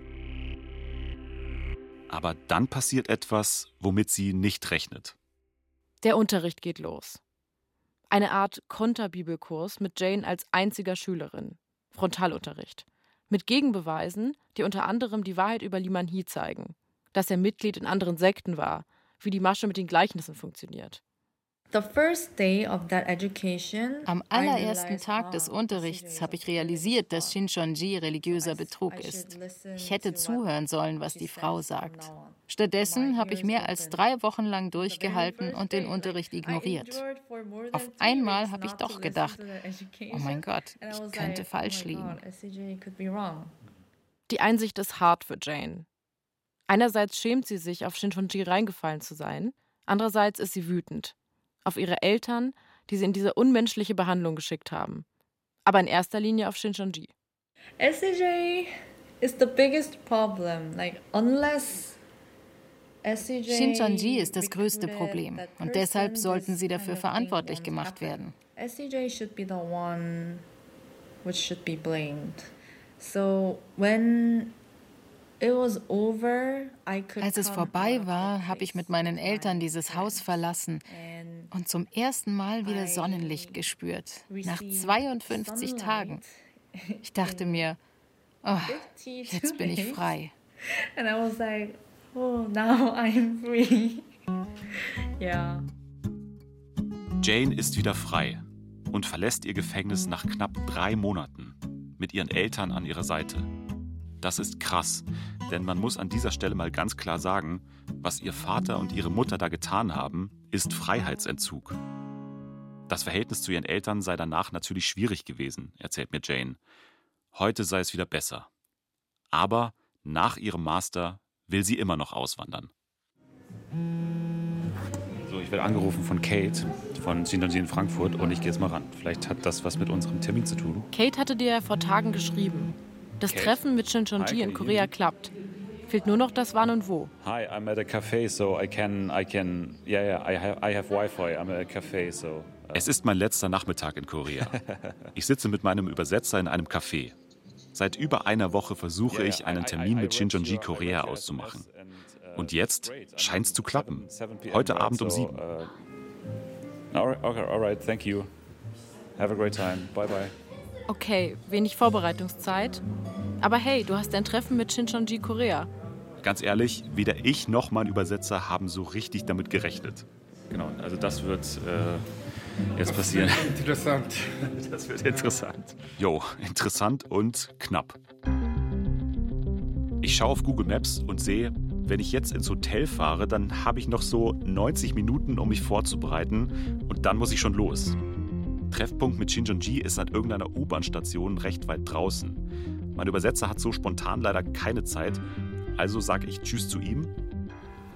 Aber dann passiert etwas, womit sie nicht rechnet. Der Unterricht geht los. Eine Art Konterbibelkurs mit Jane als einziger Schülerin. Frontalunterricht. Mit Gegenbeweisen, die unter anderem die Wahrheit über Liman Hee zeigen. Dass er Mitglied in anderen Sekten war, wie die Masche mit den Gleichnissen funktioniert. Am allerersten Tag des Unterrichts habe ich realisiert, dass Shincheonji religiöser Betrug ist. Ich hätte zuhören sollen, was die Frau sagt. Stattdessen habe ich mehr als drei Wochen lang durchgehalten und den Unterricht ignoriert. Auf einmal habe ich doch gedacht, oh mein Gott, ich könnte oh falsch liegen. Die Einsicht ist hart für Jane. Einerseits schämt sie sich, auf Shincheonji reingefallen zu sein, andererseits ist sie wütend auf ihre Eltern, die sie in diese unmenschliche Behandlung geschickt haben. Aber in erster Linie auf Shincheonji. SCJ is the biggest problem. Like unless Shincheonji ist das größte Problem und deshalb sollten sie dafür verantwortlich gemacht werden. SCJ should be the one which should be blamed. So when als es vorbei war, habe ich mit meinen Eltern dieses Haus verlassen und zum ersten Mal wieder Sonnenlicht gespürt. Nach 52 Tagen. Ich dachte mir, oh, jetzt bin ich frei. And I was like, oh, now I'm free. ja. Jane ist wieder frei und verlässt ihr Gefängnis nach knapp drei Monaten mit ihren Eltern an ihrer Seite. Das ist krass, denn man muss an dieser Stelle mal ganz klar sagen, was ihr Vater und ihre Mutter da getan haben, ist Freiheitsentzug. Das Verhältnis zu ihren Eltern sei danach natürlich schwierig gewesen, erzählt mir Jane. Heute sei es wieder besser. Aber nach ihrem Master will sie immer noch auswandern. So, ich werde angerufen von Kate von Synology in Frankfurt und ich gehe jetzt mal ran. Vielleicht hat das was mit unserem Termin zu tun. Kate hatte dir ja vor Tagen geschrieben. Das? Treffen mit Shinchonji in Korea klappt. Fehlt nur noch das Wann und Wo. Hi, I'm at a cafe, so I can, I can, yeah, yeah, I have, I have Wi-Fi. I'm at a cafe, so. Uh. Es ist mein letzter Nachmittag in Korea. Ich sitze mit meinem Übersetzer in einem Café. Seit über einer Woche versuche ich, einen Termin mit Shinjonji Korea auszumachen. Uh, Und jetzt scheint es zu klappen. Heute Abend um sieben. Uh, okay, alright, thank you. Have a great time. Bye bye. Okay, wenig Vorbereitungszeit. Aber hey, du hast ein Treffen mit Shinjonji Korea. Ganz ehrlich, weder ich noch mein Übersetzer haben so richtig damit gerechnet. Genau, also das wird äh, jetzt passieren. Interessant. Das wird interessant. Jo, interessant und knapp. Ich schaue auf Google Maps und sehe, wenn ich jetzt ins Hotel fahre, dann habe ich noch so 90 Minuten, um mich vorzubereiten und dann muss ich schon los. Treffpunkt mit Shinjonji ist an irgendeiner U-Bahn-Station recht weit draußen. Mein Übersetzer hat so spontan leider keine Zeit, also sage ich Tschüss zu ihm.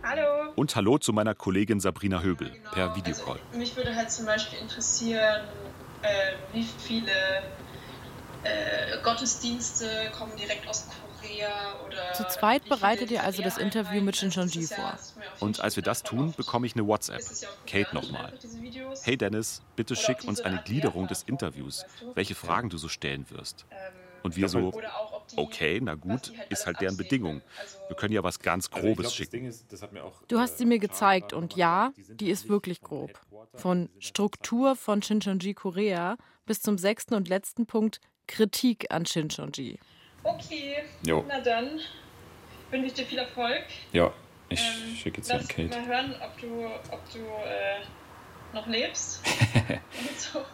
Hallo. Und Hallo zu meiner Kollegin Sabrina Höbel genau. per Videocall. Also, mich würde halt zum Beispiel interessieren, äh, wie viele äh, Gottesdienste kommen direkt aus oder. Zu zweit bereitet ihr also das Interview mit Shinjonji vor. Und als wir das tun, bekomme ich eine WhatsApp. Kate nochmal. Hey Dennis, bitte schick uns eine Gliederung des Interviews, welche Fragen du so stellen wirst. Ähm, Und wir so, okay, na gut, halt ist halt deren Bedingung. Also Wir können ja was ganz Grobes schicken. Du hast sie mir gezeigt und ja, die ist wirklich grob. Von Struktur von Shincheonji Korea bis zum sechsten und letzten Punkt Kritik an Shincheonji. Okay, Jo. na dann wünsche ich dir viel Erfolg. Ja, ich Ähm, schicke jetzt an Lass Kate. mal hören, ob du, ob du äh, noch lebst. und so.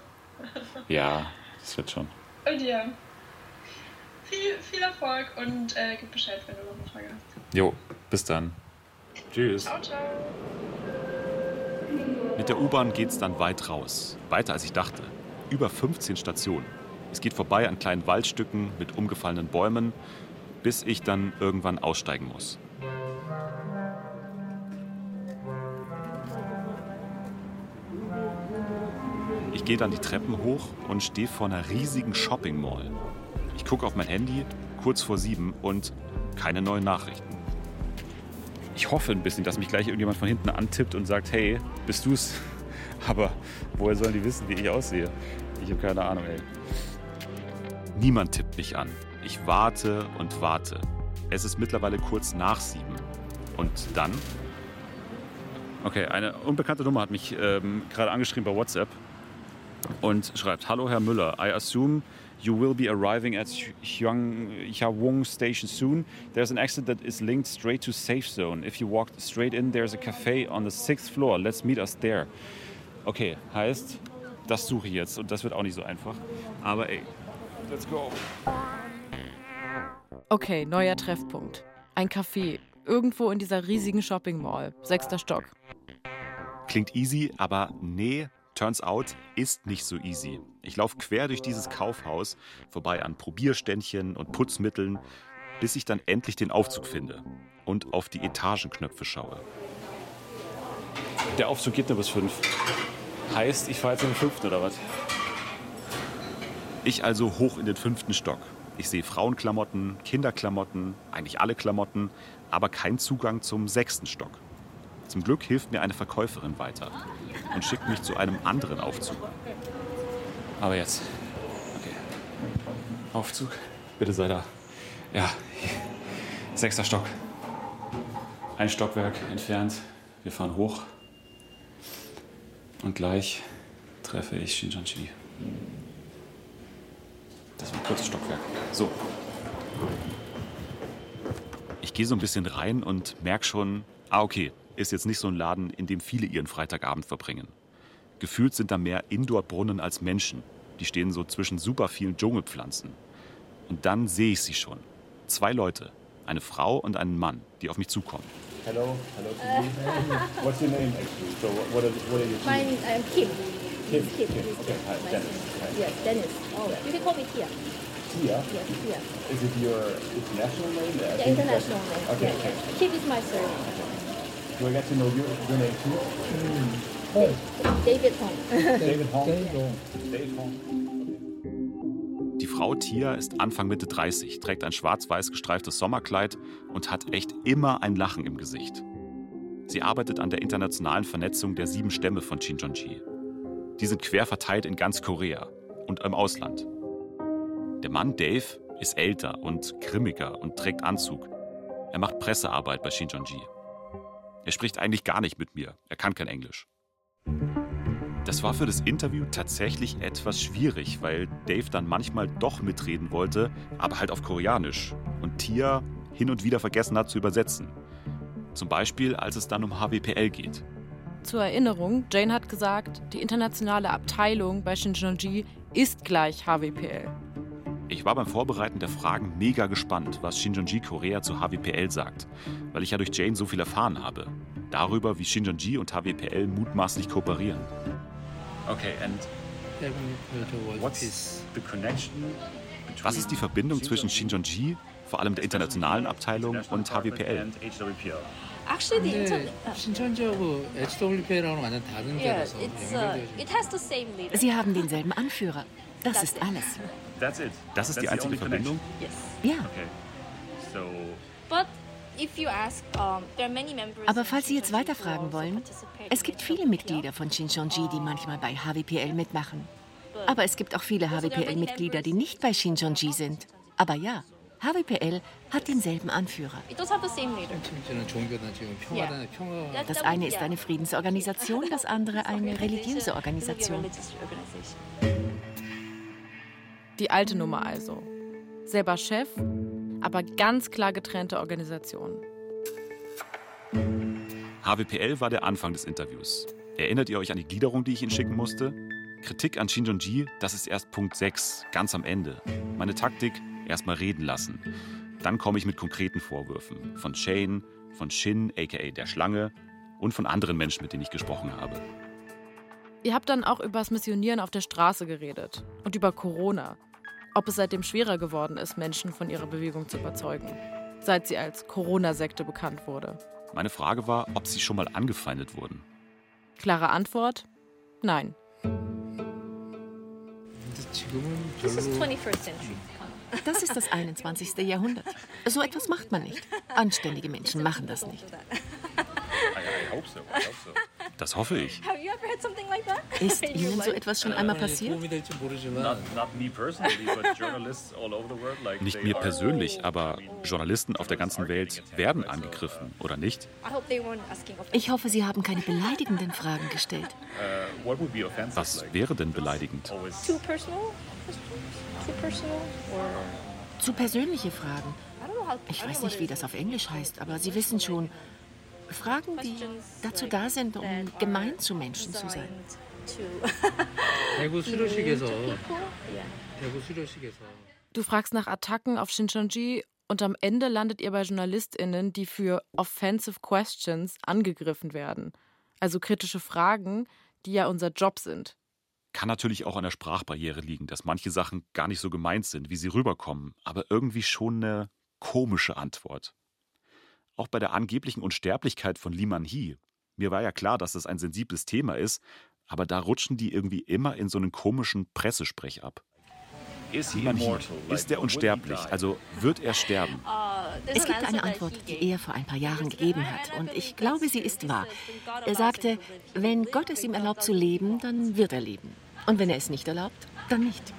Ja, das wird schon. Und ja, viel, viel Erfolg und äh, gib Bescheid, wenn du noch eine Frage hast. Jo, bis dann. Tschüss. Ciao, ciao. Mit der U-Bahn geht's dann weit raus. Weiter als ich dachte. Über 15 Stationen. Es geht vorbei an kleinen Waldstücken mit umgefallenen Bäumen, bis ich dann irgendwann aussteigen muss. Ich gehe dann die Treppen hoch und stehe vor einer riesigen Shopping Mall. Ich gucke auf mein Handy, kurz vor sieben und keine neuen Nachrichten. Ich hoffe ein bisschen, dass mich gleich irgendjemand von hinten antippt und sagt, hey, bist du's? Aber woher sollen die wissen, wie ich aussehe? Ich habe keine Ahnung, ey. Niemand tippt mich an. Ich warte und warte. Es ist mittlerweile kurz nach sieben. Und dann? Okay, eine unbekannte Nummer hat mich ähm, gerade angeschrieben bei WhatsApp und schreibt: Hallo Herr Müller, I assume you will be arriving at Hyang, Hyawong Station soon. There's an exit that is linked straight to Safe Zone. If you walk straight in, there's a cafe on the sixth floor. Let's meet us there. Okay, heißt, das suche ich jetzt und das wird auch nicht so einfach. Aber ey, let's go. Okay, neuer Treffpunkt. Ein Café. Irgendwo in dieser riesigen Shopping Mall. Sechster Stock. Klingt easy, aber nee, turns out ist nicht so easy. Ich laufe quer durch dieses Kaufhaus, vorbei an Probierständchen und Putzmitteln, bis ich dann endlich den Aufzug finde und auf die Etagenknöpfe schaue. Der Aufzug geht nur bis fünf. Heißt, ich fahre jetzt in den fünften oder was? Ich also hoch in den fünften Stock. Ich sehe Frauenklamotten, Kinderklamotten, eigentlich alle Klamotten, aber kein Zugang zum sechsten Stock. Zum Glück hilft mir eine Verkäuferin weiter und schickt mich zu einem anderen Aufzug. Aber jetzt. Okay. Aufzug. Bitte sei da. Ja. Sechster Stock. Ein Stockwerk entfernt. Wir fahren hoch. Und gleich treffe ich Shinjanji. Das war ein kurzes Stockwerk. So. Ich gehe so ein bisschen rein und merke schon, ah okay, ist jetzt nicht so ein Laden, in dem viele ihren Freitagabend verbringen. Gefühlt sind da mehr Indoor-Brunnen als Menschen. Die stehen so zwischen super vielen Dschungelpflanzen. Und dann sehe ich sie schon. Zwei Leute, eine Frau und einen Mann, die auf mich zukommen. Hello, hello to you. What's your name actually? So what are, what are you? My name is Kim. Kim. Kim. Kim. Okay, hi, Dennis. Yes, Dennis. Oh, you can call me Tia. Tia? Yes, Tia. Is it your international name? I think international name. Okay, yeah, okay. yeah. Kim is my surname. Do I get to know your, your name too? David Hong. David Hong. David Hong. Die Frau Tia ist Anfang Mitte 30, trägt ein schwarz-weiß gestreiftes Sommerkleid und hat echt immer ein Lachen im Gesicht. Sie arbeitet an der internationalen Vernetzung der sieben Stämme von Shincheonji. Die sind quer verteilt in ganz Korea und im Ausland. Der Mann Dave ist älter und grimmiger und trägt Anzug. Er macht Pressearbeit bei Shincheonji. Er spricht eigentlich gar nicht mit mir, er kann kein Englisch. Das war für das Interview tatsächlich etwas schwierig, weil Dave dann manchmal doch mitreden wollte, aber halt auf Koreanisch und Tia hin und wieder vergessen hat zu übersetzen. Zum Beispiel, als es dann um HWPL geht. Zur Erinnerung, Jane hat gesagt, die internationale Abteilung bei Shincheonji ist gleich HWPL. Ich war beim Vorbereiten der Fragen mega gespannt, was Shincheonji Korea zu HWPL sagt, weil ich ja durch Jane so viel erfahren habe. Darüber, wie Shincheonji und HWPL mutmaßlich kooperieren. Okay, and what's the connection Was ist die Verbindung zwischen Shincheonji, vor allem der internationalen Abteilung, und HWPL? and HWPL? Actually, the 근데 internet. 신천지하고 HWPL하고는 완전 다른 Yeah, 데라서 it's uh, 연결되어 it has the same leader. Sie haben denselben Anführer. Das ist alles. That's it. Das ist die That's the einzige only Verbindung? Yes. Ja. Okay. So, But if you ask, um, there are many members. Aber in falls Sie jetzt Shincheonji who weiterfragen also wollen, participate es in gibt viele Mitglieder HWPL. von Shincheonji, die manchmal bei HWPL mitmachen. Aber es gibt auch viele HWPL-Mitglieder, die nicht bei Shincheonji sind. Aber ja, HWPL hat denselben Anführer. Das eine ist eine Friedensorganisation, das andere eine religiöse Organisation. Die alte Nummer also. Selber Chef, aber ganz klar getrennte Organisation. HWPL war der Anfang des Interviews. Erinnert ihr euch an die Gliederung, die ich Ihnen schicken musste? Kritik an Shinjonji, das ist erst Punkt 6, ganz am Ende. Meine Taktik, erstmal reden lassen. Dann komme ich mit konkreten Vorwürfen. Von Shane, von Shin, aka der Schlange, und von anderen Menschen, mit denen ich gesprochen habe. Ihr habt dann auch über das Missionieren auf der Straße geredet und über Corona. Ob es seitdem schwerer geworden ist, Menschen von ihrer Bewegung zu überzeugen, seit sie als Corona-Sekte bekannt wurde. Meine Frage war, ob sie schon mal angefeindet wurden. Klare Antwort: Nein. This is 21st century. Das ist das 21. Jahrhundert. So etwas macht man nicht. Anständige Menschen machen das nicht. Das hoffe ich. Ist Ihnen so etwas schon einmal passiert? Nicht mir persönlich, aber Journalisten auf der ganzen Welt werden angegriffen, oder nicht? Ich hoffe, Sie haben keine beleidigenden Fragen gestellt. Was wäre denn beleidigend? Zu persönliche Fragen. Ich weiß nicht, wie das auf Englisch heißt, aber Sie wissen schon, Fragen, die dazu da sind, um gemein zu Menschen zu sein. Du fragst nach Attacken auf Shincheonji und am Ende landet ihr bei JournalistInnen, die für offensive questions angegriffen werden. Also kritische Fragen, die ja unser Job sind. Kann natürlich auch an der Sprachbarriere liegen, dass manche Sachen gar nicht so gemeint sind, wie sie rüberkommen, aber irgendwie schon eine komische Antwort. Auch bei der angeblichen Unsterblichkeit von Lee Man-hee. Mir war ja klar, dass das ein sensibles Thema ist, aber da rutschen die irgendwie immer in so einen komischen Pressesprech ab. Is Lee he Man-hee, immortal? Like, ist er unsterblich? Also wird er sterben? Es gibt eine Antwort, die er vor ein paar Jahren gegeben hat, und ich glaube, sie ist wahr. Er sagte, wenn Gott es ihm erlaubt zu leben, dann wird er leben. Und wenn er es nicht erlaubt, dann nicht.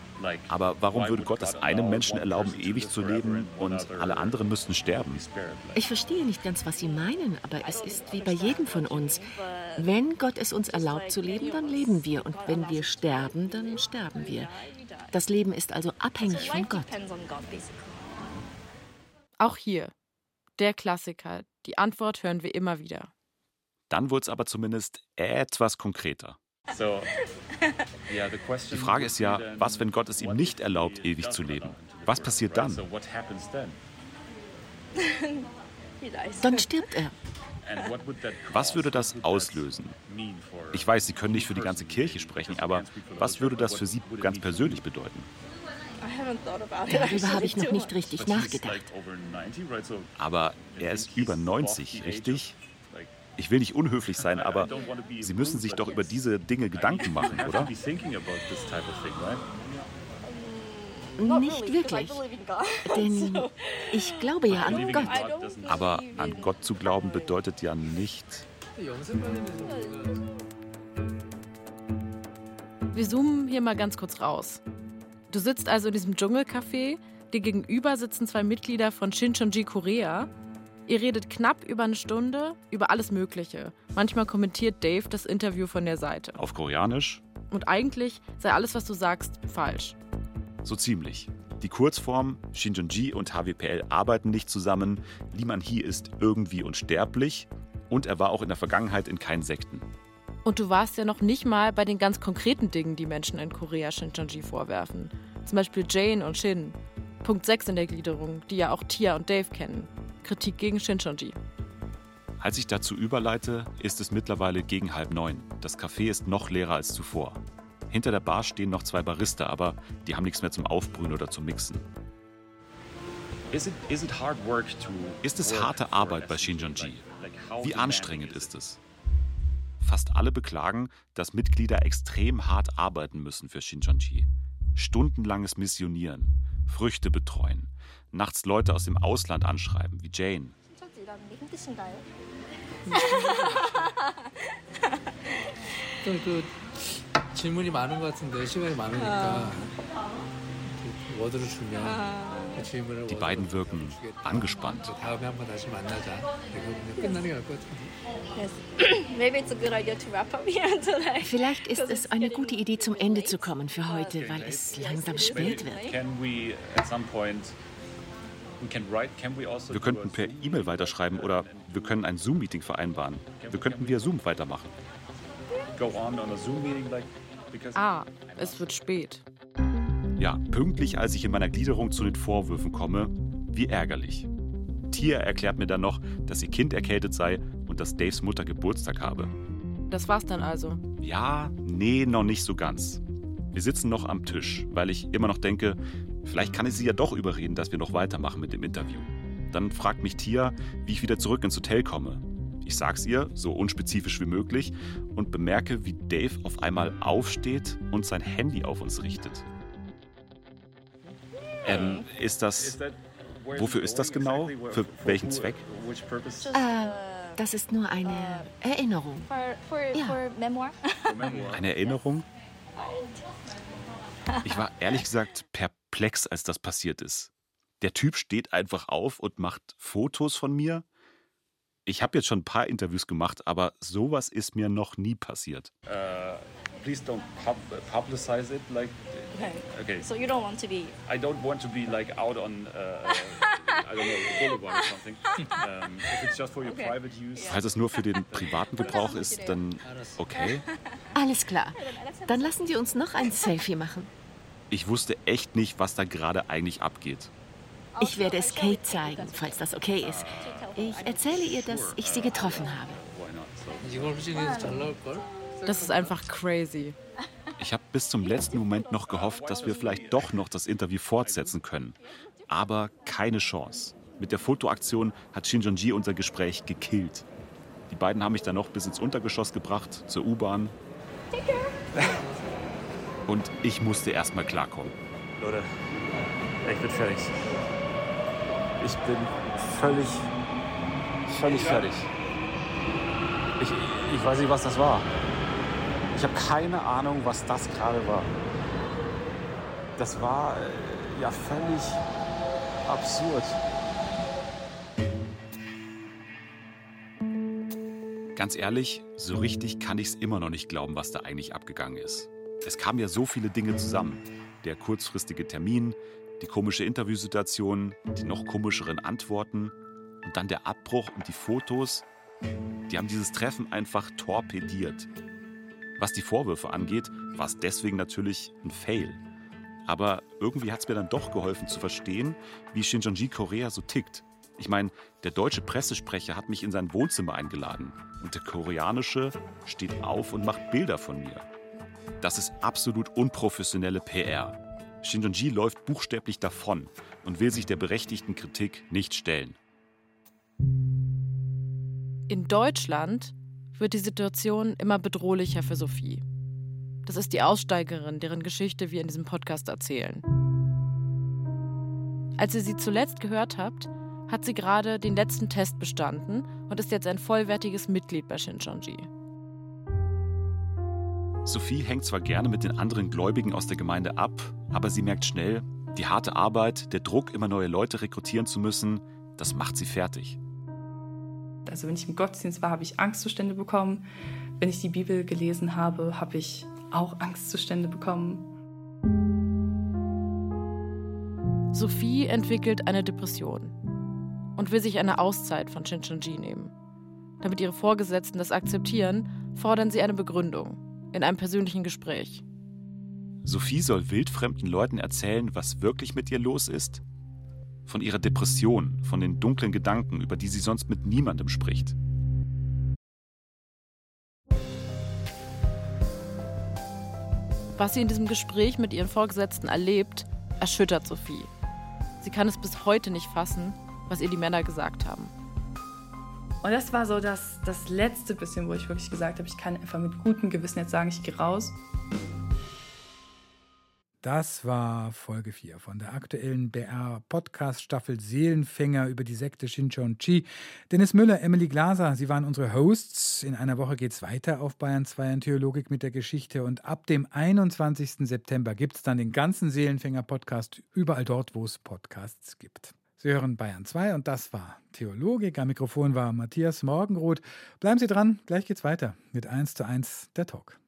Aber warum würde Gott es einem Menschen erlauben, ewig zu leben und alle anderen müssten sterben? Ich verstehe nicht ganz, was Sie meinen, aber es ist wie bei jedem von uns. Wenn Gott es uns erlaubt zu leben, dann leben wir. Und wenn wir sterben, dann sterben wir. Das Leben ist also abhängig von Gott. Auch hier, der Klassiker. Die Antwort hören wir immer wieder. Dann wurde es aber zumindest etwas konkreter. Die Frage ist ja, was, wenn Gott es ihm nicht erlaubt, ewig zu leben? Was passiert dann? Dann stirbt er. Was würde das auslösen? Ich weiß, Sie können nicht für die ganze Kirche sprechen, aber was würde das für Sie ganz persönlich bedeuten? Darüber habe ich noch nicht richtig nachgedacht. Aber er ist über 90, richtig? Ich will nicht unhöflich sein, aber Sie müssen sich doch über diese Dinge Gedanken machen, oder? Nicht wirklich. Denn ich glaube ja an Gott. Aber an Gott zu glauben bedeutet ja nicht. Wir zoomen hier mal ganz kurz raus. Du sitzt also in diesem Dschungelcafé. Dir gegenüber sitzen zwei Mitglieder von Shincheonji Korea. Ihr redet knapp über eine Stunde über alles Mögliche. Manchmal kommentiert Dave das Interview von der Seite. Auf Koreanisch? Und eigentlich sei alles, was du sagst, falsch. So ziemlich. Die Kurzform Shincheonji und HWPL arbeiten nicht zusammen. Lee Man-hee ist irgendwie unsterblich und er war auch in der Vergangenheit in keinen Sekten. Und du warst ja noch nicht mal bei den ganz konkreten Dingen, die Menschen in Korea Shincheonji vorwerfen. Zum Beispiel Jane und Shin. Punkt 6 in der Gliederung, die ja auch Tia und Dave kennen. Kritik gegen Shincheonji. Als ich dazu überleite, ist es mittlerweile gegen halb neun. Das Café ist noch leerer als zuvor. Hinter der Bar stehen noch zwei Barista, aber die haben nichts mehr zum Aufbrühen oder zum Mixen. Ist es harte Arbeit bei Shincheonji? Wie anstrengend ist es? Fast alle beklagen, dass Mitglieder extrem hart arbeiten müssen für Shincheonji. Stundenlanges Missionieren, Früchte betreuen, nachts Leute aus dem Ausland anschreiben, wie Jane. 그 질문이 많은 것 같은데 시간이 많으니까 워드를 주면 그 질문을 Die beiden wirken angespannt. 다음에 한번 다시 만나자. 이렇게 끝나는 게 나을 것 같은데. Vielleicht ist es eine gute Idee, zum Ende zu kommen für heute, weil es langsam spät wird. Wir könnten per E-Mail weiterschreiben oder wir können ein Zoom-Meeting vereinbaren. Wir könnten via Zoom weitermachen. Ah, es wird spät. Ja, pünktlich, als ich in meiner Gliederung zu den Vorwürfen komme, wie ärgerlich. Tia erklärt mir dann noch, dass ihr Kind erkältet sei und dass Daves Mutter Geburtstag habe. Das war's dann also. Ja, nee, noch nicht so ganz. Wir sitzen noch am Tisch, weil ich immer noch denke, vielleicht kann ich sie ja doch überreden, dass wir noch weitermachen mit dem Interview. Dann fragt mich Tia, wie ich wieder zurück ins Hotel komme. Ich sag's ihr, so unspezifisch wie möglich, und bemerke, wie Dave auf einmal aufsteht und sein Handy auf uns richtet. Ähm, ist das. Wofür ist das genau? Für welchen Zweck? Äh, das ist nur eine Erinnerung. Ja. Eine Erinnerung? Ich war ehrlich gesagt perplex, als das passiert ist. Der Typ steht einfach auf und macht Fotos von mir. Ich habe jetzt schon ein paar Interviews gemacht, aber sowas ist mir noch nie passiert. Uh, please don't pub publicize it like Okay. okay. So you don't want to be. I don't want to be like out on uh, I don't know the boulevard or something. Um, if it's just for your Okay. private use. Falls es nur für den privaten Gebrauch ist, dann okay. Alles klar. Dann lassen Sie uns noch ein Selfie machen. Ich wusste echt nicht, was da gerade eigentlich abgeht. Ich werde es Kate zeigen, falls das okay ist. Ich erzähle ihr, dass ich sie getroffen habe. Das ist einfach crazy. Ich habe bis zum letzten Moment noch gehofft, dass wir vielleicht doch noch das Interview fortsetzen können. Aber keine Chance. Mit der Fotoaktion hat Shinjonji unser Gespräch gekillt. Die beiden haben mich dann noch bis ins Untergeschoss gebracht, zur U-Bahn. Und ich musste erstmal klarkommen. Leute, ich bin fertig. Ich bin völlig völlig fertig. Ich, ich weiß nicht, was das war. Ich habe keine Ahnung, was das gerade war. das war äh, ja völlig absurd. Ganz ehrlich, so richtig kann ich es immer noch nicht glauben, was da eigentlich abgegangen ist. Es kamen ja so viele Dinge zusammen. Der kurzfristige Termin, die komische Interviewsituation, die noch komischeren Antworten und dann der Abbruch und die Fotos. Die haben dieses Treffen einfach torpediert. Was die Vorwürfe angeht, war es deswegen natürlich ein Fail. Aber irgendwie hat es mir dann doch geholfen zu verstehen, wie Shinjonji Korea so tickt. Ich meine, der deutsche Pressesprecher hat mich in sein Wohnzimmer eingeladen und der koreanische steht auf und macht Bilder von mir. Das ist absolut unprofessionelle PR. Shinjonji läuft buchstäblich davon und will sich der berechtigten Kritik nicht stellen. In Deutschland wird die Situation immer bedrohlicher für Sophie. Das ist die Aussteigerin, deren Geschichte wir in diesem Podcast erzählen. Als ihr sie zuletzt gehört habt, hat sie gerade den letzten Test bestanden und ist jetzt ein vollwertiges Mitglied bei Shincheonji. Sophie hängt zwar gerne mit den anderen Gläubigen aus der Gemeinde ab, aber sie merkt schnell, die harte Arbeit, der Druck, immer neue Leute rekrutieren zu müssen, das macht sie fertig. Also wenn ich im Gottesdienst war, habe ich Angstzustände bekommen. Wenn ich die Bibel gelesen habe, habe ich auch Angstzustände bekommen. Sophie entwickelt eine Depression und will sich eine Auszeit von Shincheonji nehmen. Damit ihre Vorgesetzten das akzeptieren, fordern sie eine Begründung in einem persönlichen Gespräch. Sophie soll wildfremden Leuten erzählen, was wirklich mit ihr los ist. Von ihrer Depression, von den dunklen Gedanken, über die sie sonst mit niemandem spricht. Was sie in diesem Gespräch mit ihren Vorgesetzten erlebt, erschüttert Sophie. Sie kann es bis heute nicht fassen, was ihr die Männer gesagt haben. Und das war so das, das letzte bisschen, wo ich wirklich gesagt habe, ich kann einfach mit gutem Gewissen jetzt sagen, ich gehe raus. Das war Folge 4 von der aktuellen BR-Podcast-Staffel Seelenfänger über die Sekte Shincheonji. Dennis Müller, Emily Glaser, Sie waren unsere Hosts. In einer Woche geht es weiter auf Bayern 2 in Theologik mit der Geschichte. Und ab dem 21. September gibt es dann den ganzen Seelenfänger-Podcast überall dort, wo es Podcasts gibt. Sie hören Bayern 2 und das war Theologik. Am Mikrofon war Matthias Morgenroth. Bleiben Sie dran, gleich geht's weiter mit 1 zu 1 der Talk.